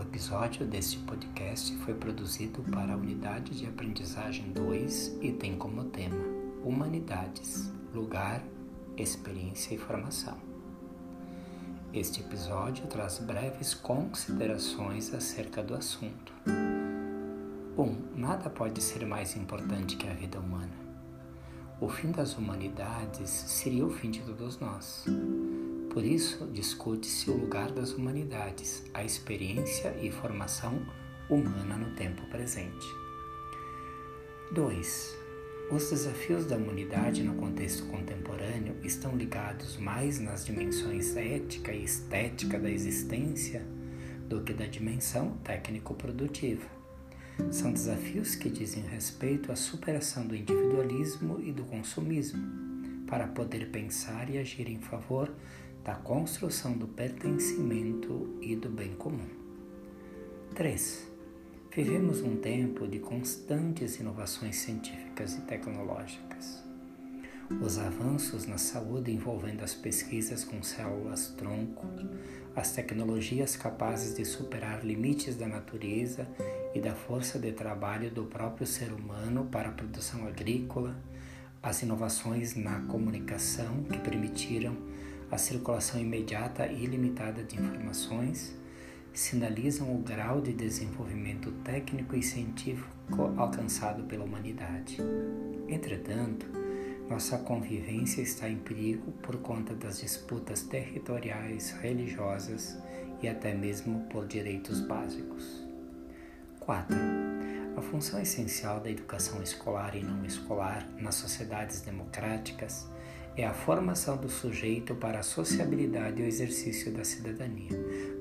episódio deste podcast foi produzido para a Unidade de Aprendizagem 2 e tem como tema Humanidades, Lugar, Experiência e Formação. Este episódio traz breves considerações acerca do assunto. 1. Um, nada pode ser mais importante que a vida humana. O fim das humanidades seria o fim de todos nós. Por isso, discute-se o lugar das humanidades, a experiência e formação humana no tempo presente. 2. Os desafios da humanidade no contexto contemporâneo estão ligados mais nas dimensões ética e estética da existência do que da dimensão técnico-produtiva. São desafios que dizem respeito à superação do individualismo e do consumismo, para poder pensar e agir em favor da construção do pertencimento e do bem comum. 3. Vivemos um tempo de constantes inovações científicas e tecnológicas. Os avanços na saúde envolvendo as pesquisas com células-tronco, as tecnologias capazes de superar limites da natureza e da força de trabalho do próprio ser humano para a produção agrícola, as inovações na comunicação que permitiram a circulação imediata e ilimitada de informações sinalizam o grau de desenvolvimento técnico e científico alcançado pela humanidade. Entretanto, nossa convivência está em perigo por conta das disputas territoriais, religiosas e até mesmo por direitos básicos. 4. A função essencial da educação escolar e não escolar nas sociedades democráticas é a formação do sujeito para a sociabilidade e o exercício da cidadania.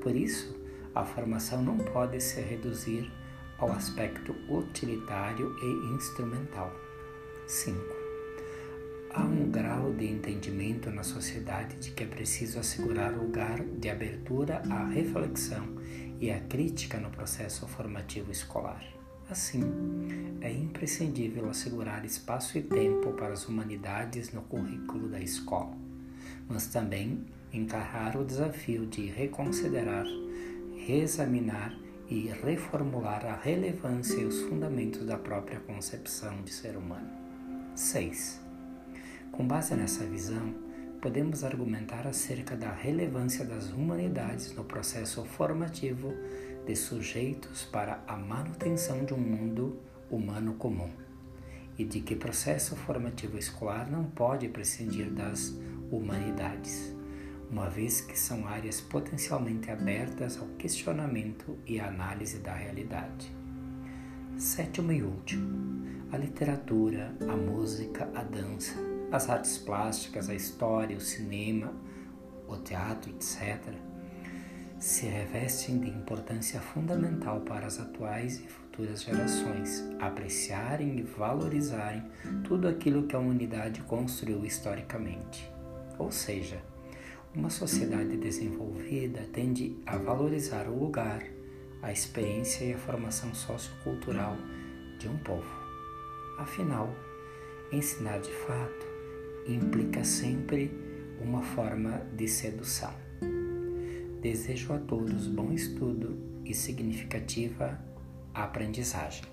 Por isso, a formação não pode se reduzir ao aspecto utilitário e instrumental. 5. Há um grau de entendimento na sociedade de que é preciso assegurar lugar de abertura à reflexão e à crítica no processo formativo escolar. Assim, é imprescindível assegurar espaço e tempo para as humanidades no currículo da escola, mas também encarar o desafio de reconsiderar, reexaminar e reformular a relevância e os fundamentos da própria concepção de ser humano. 6. Com base nessa visão, podemos argumentar acerca da relevância das humanidades no processo formativo de sujeitos para a manutenção de um mundo humano comum e de que processo formativo escolar não pode prescindir das humanidades, uma vez que são áreas potencialmente abertas ao questionamento e à análise da realidade. Sétimo e último, a literatura, a música, a dança, as artes plásticas, a história, o cinema, o teatro, etc se revestem de importância fundamental para as atuais e futuras gerações apreciarem e valorizarem tudo aquilo que a humanidade construiu historicamente. Ou seja, uma sociedade desenvolvida tende a valorizar o lugar, a experiência e a formação sociocultural de um povo. Afinal, ensinar de fato implica sempre uma forma de sedução. Desejo a todos bom estudo e significativa aprendizagem.